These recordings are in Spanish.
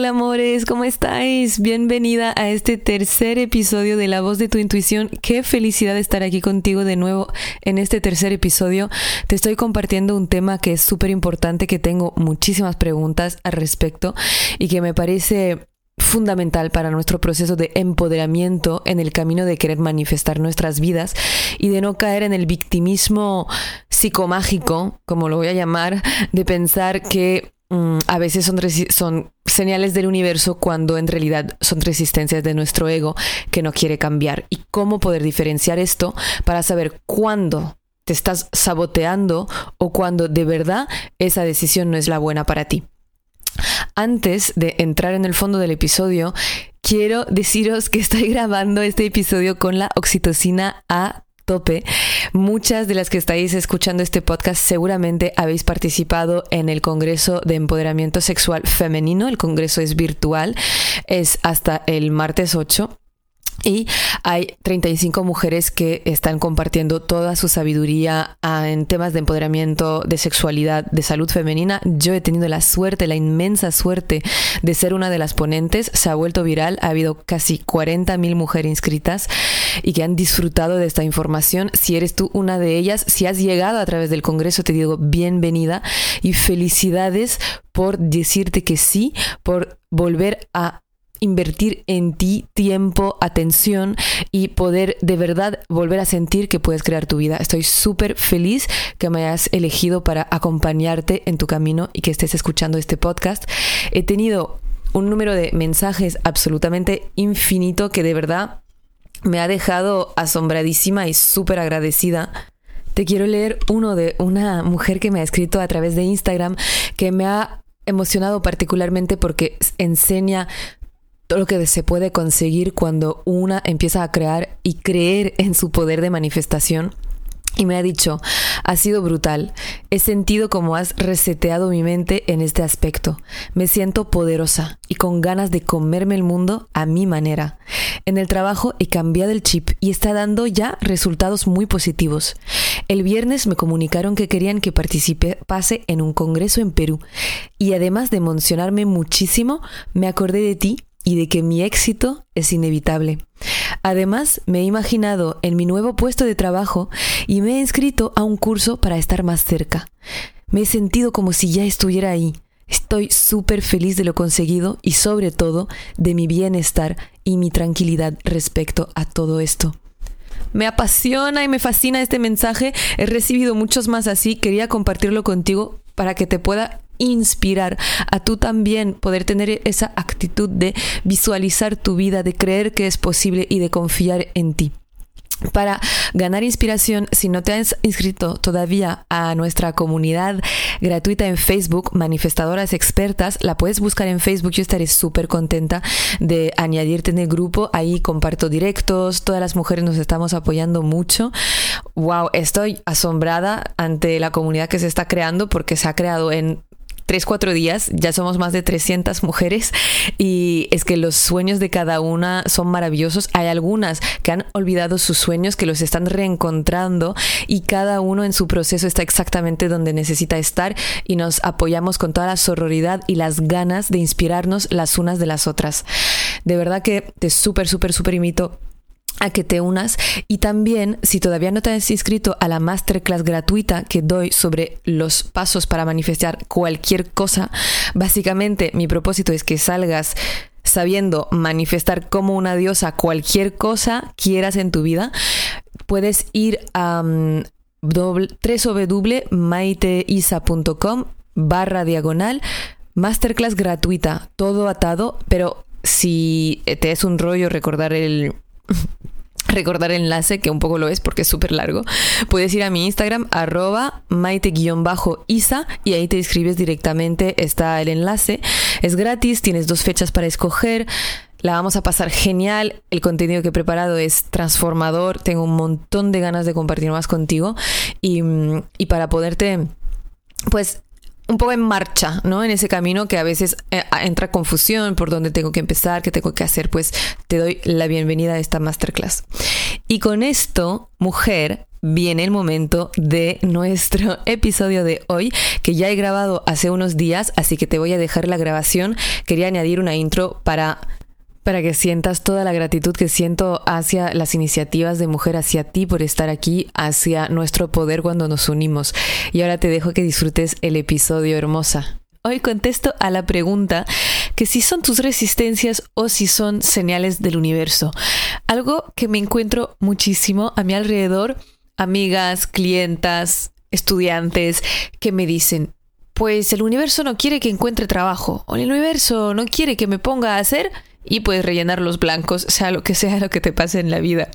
Hola amores, ¿cómo estáis? Bienvenida a este tercer episodio de La voz de tu intuición. Qué felicidad estar aquí contigo de nuevo en este tercer episodio. Te estoy compartiendo un tema que es súper importante, que tengo muchísimas preguntas al respecto y que me parece fundamental para nuestro proceso de empoderamiento en el camino de querer manifestar nuestras vidas y de no caer en el victimismo psicomágico, como lo voy a llamar, de pensar que Mm, a veces son, señales del universo cuando en realidad son resistencias de nuestro ego que no quiere cambiar. Y cómo poder diferenciar esto para saber cuándo te estás saboteando o cuando de verdad esa decisión no es la buena para ti. Antes de entrar en el fondo del episodio, quiero deciros que estoy grabando este episodio con la oxitocina A Muchas de las que estáis escuchando este podcast seguramente habéis participado en el Congreso de Empoderamiento Sexual Femenino. El Congreso es virtual, es hasta el martes 8. Y hay 35 mujeres que están compartiendo toda su sabiduría ah, en temas de empoderamiento, de sexualidad, de salud femenina. Yo he tenido la suerte, la inmensa suerte de ser una de las ponentes. Se ha vuelto viral. Ha habido casi 40 mil mujeres inscritas y que han disfrutado de esta información. Si eres tú una de ellas, si has llegado a través del Congreso, te digo bienvenida y felicidades por decirte que sí, por volver a invertir en ti tiempo, atención y poder de verdad volver a sentir que puedes crear tu vida. Estoy súper feliz que me hayas elegido para acompañarte en tu camino y que estés escuchando este podcast. He tenido un número de mensajes absolutamente infinito que de verdad me ha dejado asombradísima y súper agradecida. Te quiero leer uno de una mujer que me ha escrito a través de Instagram que me ha emocionado particularmente porque enseña todo lo que se puede conseguir cuando una empieza a crear y creer en su poder de manifestación. Y me ha dicho, ha sido brutal. He sentido como has reseteado mi mente en este aspecto. Me siento poderosa y con ganas de comerme el mundo a mi manera. En el trabajo he cambiado el chip y está dando ya resultados muy positivos. El viernes me comunicaron que querían que participase en un congreso en Perú. Y además de emocionarme muchísimo, me acordé de ti y de que mi éxito es inevitable. Además, me he imaginado en mi nuevo puesto de trabajo y me he inscrito a un curso para estar más cerca. Me he sentido como si ya estuviera ahí. Estoy súper feliz de lo conseguido y sobre todo de mi bienestar y mi tranquilidad respecto a todo esto. Me apasiona y me fascina este mensaje. He recibido muchos más así. Quería compartirlo contigo para que te pueda inspirar a tú también poder tener esa actitud de visualizar tu vida, de creer que es posible y de confiar en ti. Para ganar inspiración, si no te has inscrito todavía a nuestra comunidad gratuita en Facebook, Manifestadoras Expertas, la puedes buscar en Facebook. Yo estaré súper contenta de añadirte en el grupo. Ahí comparto directos, todas las mujeres nos estamos apoyando mucho. Wow, estoy asombrada ante la comunidad que se está creando porque se ha creado en tres, cuatro días, ya somos más de 300 mujeres y es que los sueños de cada una son maravillosos. Hay algunas que han olvidado sus sueños, que los están reencontrando y cada uno en su proceso está exactamente donde necesita estar y nos apoyamos con toda la sororidad y las ganas de inspirarnos las unas de las otras. De verdad que te súper, súper, súper invito a que te unas. Y también si todavía no te has inscrito a la masterclass gratuita que doy sobre los pasos para manifestar cualquier cosa, básicamente mi propósito es que salgas sabiendo manifestar como una diosa cualquier cosa quieras en tu vida, puedes ir a um, www.maiteisa.com barra diagonal masterclass gratuita, todo atado, pero si te es un rollo recordar el recordar el enlace, que un poco lo es porque es súper largo, puedes ir a mi Instagram, arroba maite-isa, y ahí te inscribes directamente, está el enlace. Es gratis, tienes dos fechas para escoger. La vamos a pasar genial. El contenido que he preparado es transformador. Tengo un montón de ganas de compartir más contigo. Y, y para poderte, pues, un poco en marcha, ¿no? En ese camino que a veces eh, entra confusión por dónde tengo que empezar, qué tengo que hacer, pues te doy la bienvenida a esta masterclass. Y con esto, mujer, viene el momento de nuestro episodio de hoy, que ya he grabado hace unos días, así que te voy a dejar la grabación. Quería añadir una intro para para que sientas toda la gratitud que siento hacia las iniciativas de mujer, hacia ti por estar aquí, hacia nuestro poder cuando nos unimos. Y ahora te dejo que disfrutes el episodio hermosa. Hoy contesto a la pregunta que si son tus resistencias o si son señales del universo. Algo que me encuentro muchísimo a mi alrededor, amigas, clientas, estudiantes que me dicen, pues el universo no quiere que encuentre trabajo, o el universo no quiere que me ponga a hacer y puedes rellenar los blancos, sea lo que sea lo que te pase en la vida.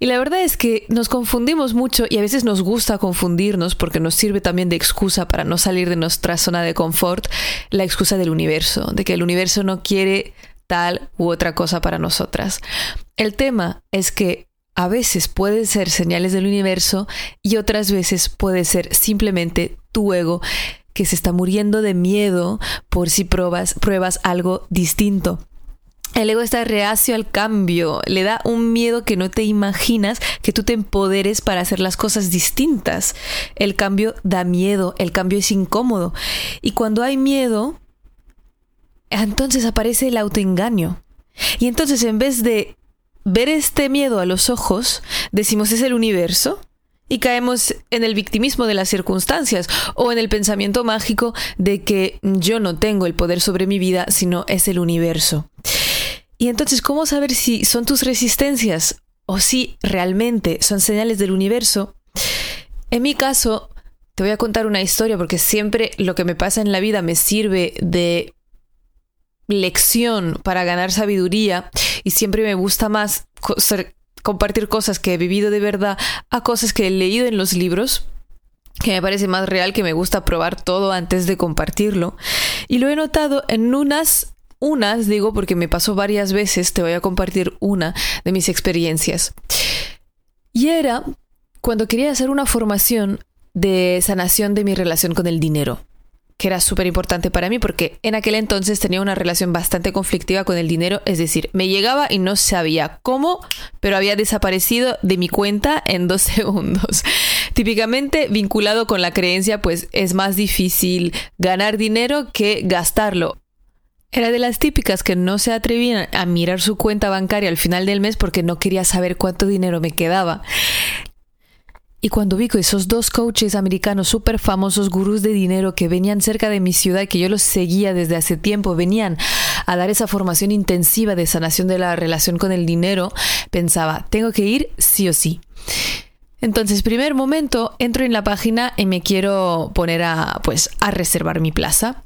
Y la verdad es que nos confundimos mucho y a veces nos gusta confundirnos porque nos sirve también de excusa para no salir de nuestra zona de confort, la excusa del universo, de que el universo no quiere tal u otra cosa para nosotras. El tema es que a veces pueden ser señales del universo y otras veces puede ser simplemente tu ego que se está muriendo de miedo por si pruebas, pruebas algo distinto. El ego está reacio al cambio, le da un miedo que no te imaginas que tú te empoderes para hacer las cosas distintas. El cambio da miedo, el cambio es incómodo. Y cuando hay miedo, entonces aparece el autoengaño. Y entonces en vez de ver este miedo a los ojos, decimos es el universo, y caemos en el victimismo de las circunstancias o en el pensamiento mágico de que yo no tengo el poder sobre mi vida, sino es el universo. Y entonces, ¿cómo saber si son tus resistencias o si realmente son señales del universo? En mi caso, te voy a contar una historia porque siempre lo que me pasa en la vida me sirve de lección para ganar sabiduría y siempre me gusta más ser compartir cosas que he vivido de verdad a cosas que he leído en los libros que me parece más real, que me gusta probar todo antes de compartirlo. Y lo he notado en unas, unas, digo, porque me pasó varias veces, te voy a compartir una de mis experiencias. Y era cuando quería hacer una formación de sanación de mi relación con el dinero que era súper importante para mí porque en aquel entonces tenía una relación bastante conflictiva con el dinero, es decir, me llegaba y no sabía cómo, pero había desaparecido de mi cuenta en dos segundos. Típicamente vinculado con la creencia, pues es más difícil ganar dinero que gastarlo. Era de las típicas que no se atrevían a mirar su cuenta bancaria al final del mes porque no quería saber cuánto dinero me quedaba. Y cuando vi que esos dos coaches americanos súper famosos, gurús de dinero que venían cerca de mi ciudad, que yo los seguía desde hace tiempo, venían a dar esa formación intensiva de sanación de la relación con el dinero, pensaba, tengo que ir sí o sí. Entonces, primer momento, entro en la página y me quiero poner a, pues, a reservar mi plaza.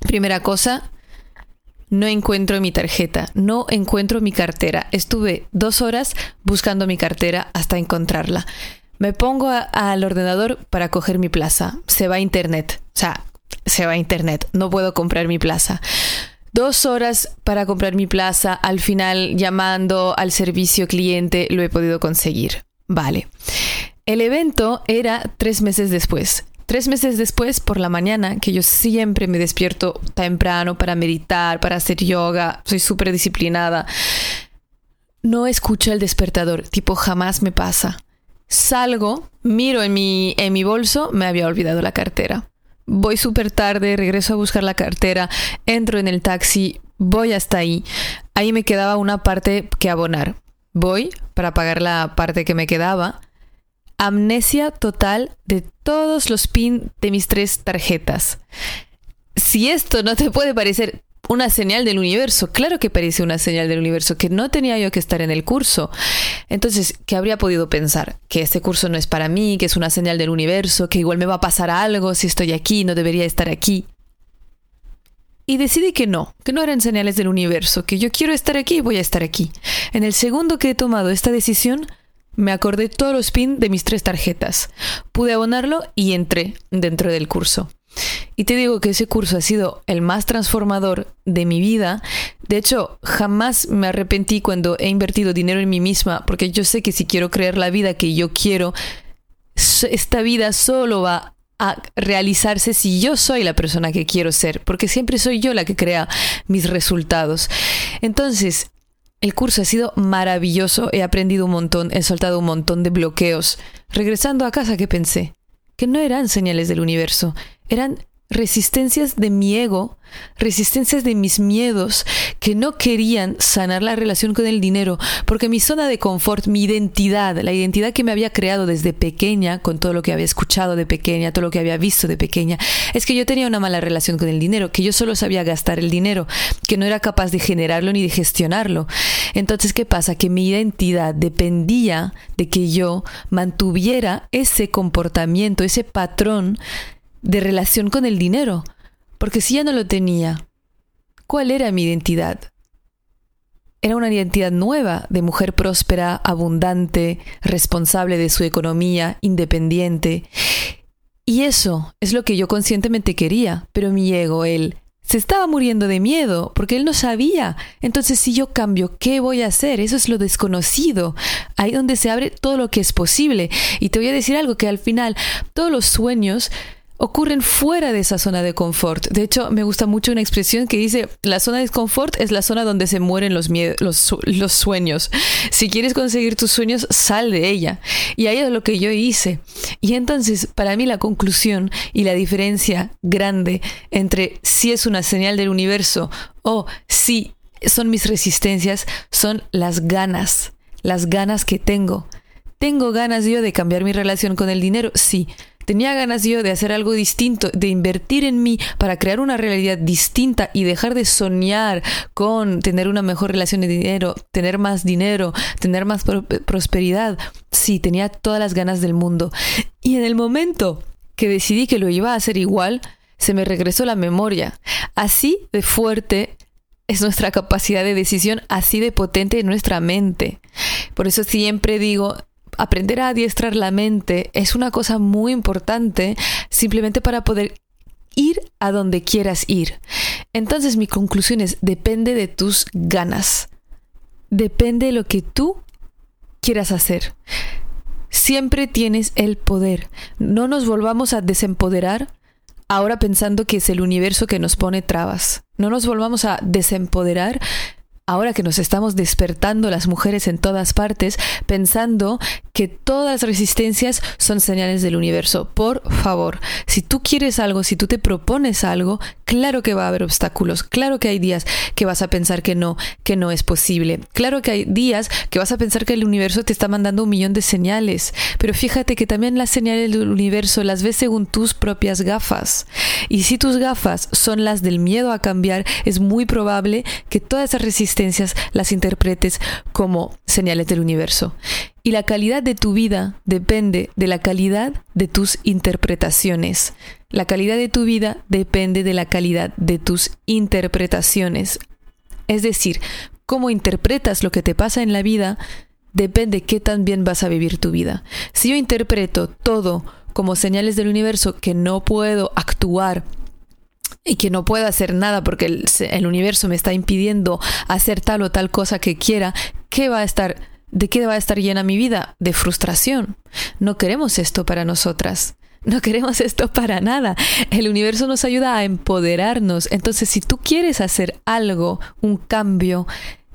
Primera cosa, no encuentro mi tarjeta, no encuentro mi cartera. Estuve dos horas buscando mi cartera hasta encontrarla. Me pongo al ordenador para coger mi plaza. Se va a internet. O sea, se va a internet. No puedo comprar mi plaza. Dos horas para comprar mi plaza. Al final, llamando al servicio cliente, lo he podido conseguir. Vale. El evento era tres meses después. Tres meses después, por la mañana, que yo siempre me despierto temprano para meditar, para hacer yoga, soy súper disciplinada, no escucho el despertador, tipo jamás me pasa. Salgo, miro en mi, en mi bolso, me había olvidado la cartera. Voy súper tarde, regreso a buscar la cartera, entro en el taxi, voy hasta ahí. Ahí me quedaba una parte que abonar. Voy para pagar la parte que me quedaba. Amnesia total de todos los pin de mis tres tarjetas. Si esto no te puede parecer una señal del universo. Claro que parece una señal del universo, que no tenía yo que estar en el curso. Entonces, ¿qué habría podido pensar? Que este curso no es para mí, que es una señal del universo, que igual me va a pasar algo si estoy aquí, no debería estar aquí. Y decidí que no, que no eran señales del universo, que yo quiero estar aquí y voy a estar aquí. En el segundo que he tomado esta decisión, me acordé todos los pins de mis tres tarjetas. Pude abonarlo y entré dentro del curso. Y te digo que ese curso ha sido el más transformador de mi vida De hecho, jamás me arrepentí cuando he invertido dinero en mí misma, porque yo sé que si quiero crear la vida que yo quiero, esta vida solo va a realizarse si yo soy la persona que quiero ser, porque siempre soy yo la que crea mis resultados. Entonces, el curso ha sido maravilloso, he aprendido un montón, he soltado un montón de bloqueos. Regresando a casa, ¿qué pensé? Que no eran señales del universo, eran resistencias de mi ego, resistencias de mis miedos que no querían sanar la relación con el dinero, porque mi zona de confort, mi identidad, la identidad que me había creado desde pequeña, con todo lo que había escuchado de pequeña, todo lo que había visto de pequeña, es que yo tenía una mala relación con el dinero, que yo solo sabía gastar el dinero, que no era capaz de generarlo ni de gestionarlo. Entonces, ¿qué pasa? Que mi identidad dependía de que yo mantuviera ese comportamiento, ese patrón de relación con el dinero, porque si ya no lo tenía, ¿cuál era mi identidad? Era una identidad nueva de mujer próspera, abundante, responsable de su economía, independiente. Y eso es lo que yo conscientemente quería, pero mi ego, él, se estaba muriendo de miedo porque él no sabía. Entonces, si yo cambio, ¿qué voy a hacer? Eso es lo desconocido. Ahí donde se abre todo lo que es posible. Y te voy a decir algo que al final todos los sueños ocurren fuera de esa zona de confort. De hecho, me gusta mucho una expresión que dice, la zona de confort es la zona donde se mueren los, los, los sueños. Si quieres conseguir tus sueños, sal de ella. Y ahí es lo que yo hice. Y entonces, para mí la conclusión y la diferencia grande entre si es una señal del universo o si son mis resistencias, son las ganas, las ganas que tengo. ¿Tengo ganas yo de cambiar mi relación con el dinero? Sí. Tenía ganas yo de hacer algo distinto, de invertir en mí para crear una realidad distinta y dejar de soñar con tener una mejor relación de dinero, tener más dinero, tener más prosperidad. Sí, tenía todas las ganas del mundo. Y en el momento que decidí que lo iba a hacer igual, se me regresó la memoria. Así de fuerte es nuestra capacidad de decisión, así de potente nuestra mente. Por eso siempre digo, aprender a adiestrar la mente es una cosa muy importante simplemente para poder ir a donde quieras ir. Entonces mi conclusión es, depende de tus ganas. Depende de lo que tú quieras hacer. Siempre tienes el poder. No nos volvamos a desempoderar ahora pensando que es el universo que nos pone trabas. No nos volvamos a desempoderar ahora que nos estamos despertando las mujeres en todas partes, pensando que todas las resistencias son señales del universo. Por favor, si tú quieres algo, si tú te propones algo, claro que va a haber obstáculos, claro que hay días que vas a pensar que no, que no es posible, claro que hay días que vas a pensar que el universo te está mandando un millón de señales, pero fíjate que también las señales del universo las ves según tus propias gafas. Y si tus gafas son las del miedo a cambiar, es muy probable que todas esas las interpretes como señales del universo. Y la calidad de tu vida depende de la calidad de tus interpretaciones. La calidad de tu vida depende de la calidad de tus interpretaciones. Es decir, cómo interpretas lo que te pasa en la vida depende qué tan bien vas a vivir tu vida. Si yo interpreto todo como señales del universo que no puedo actuar y que no puedo hacer nada porque el, el, universo me está impidiendo hacer tal o tal cosa que quiera, ¿qué va a estar ¿De qué va a estar llena mi vida? De frustración. No queremos esto para nosotras. No queremos esto para nada. El universo nos ayuda a empoderarnos. Entonces, si tú quieres hacer algo, un cambio,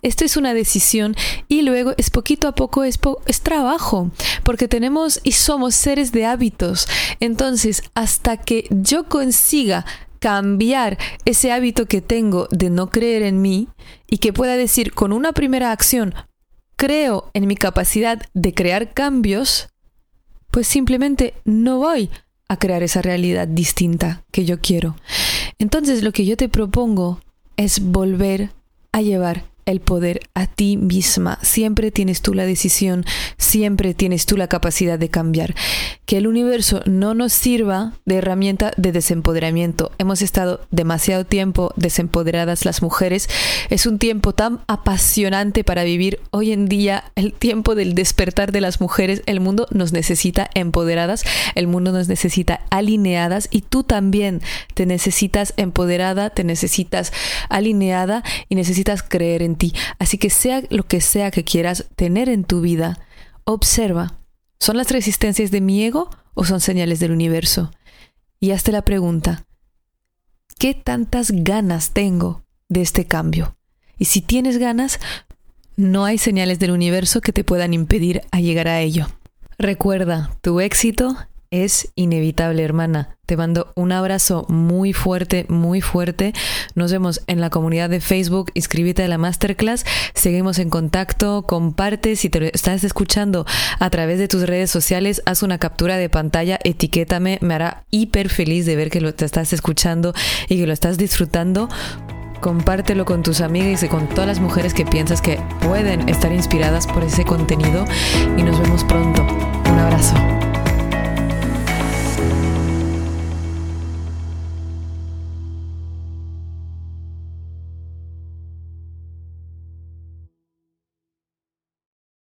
esto es una decisión y luego es poquito a poco, es, es trabajo, porque tenemos y somos seres de hábitos. Entonces, hasta que yo consiga cambiar ese hábito que tengo de no creer en mí y que pueda decir con una primera acción, creo en mi capacidad de crear cambios, pues simplemente no voy a crear esa realidad distinta que yo quiero. Entonces lo que yo te propongo es volver a llevar el poder a ti misma. Siempre tienes tú la decisión, siempre tienes tú la capacidad de cambiar. Que el universo no nos sirva de herramienta de desempoderamiento. Hemos estado demasiado tiempo desempoderadas las mujeres. Es un tiempo tan apasionante para vivir hoy en día, el tiempo del despertar de las mujeres. El mundo nos necesita empoderadas, el mundo nos necesita alineadas y tú también te necesitas empoderada, te necesitas alineada y necesitas creer en Así que sea lo que sea que quieras tener en tu vida, observa. ¿Son las resistencias de mi ego o son señales del universo? Y hazte la pregunta, ¿qué tantas ganas tengo de este cambio? Y si tienes ganas, no hay señales del universo que te puedan impedir llegar a ello. Recuerda, tu éxito es inevitable, hermana. Te mando un abrazo muy fuerte, muy fuerte. Nos vemos en la comunidad de Facebook. Inscríbete a la masterclass. Seguimos en contacto. Comparte. Si te estás escuchando a través de tus redes sociales, haz una captura de pantalla, etiquétame. Me hará hiper feliz de ver que lo te estás escuchando y que lo estás disfrutando. Compártelo con tus amigas y con todas las mujeres que piensas que pueden estar inspiradas por ese contenido. Y nos vemos pronto. Un abrazo.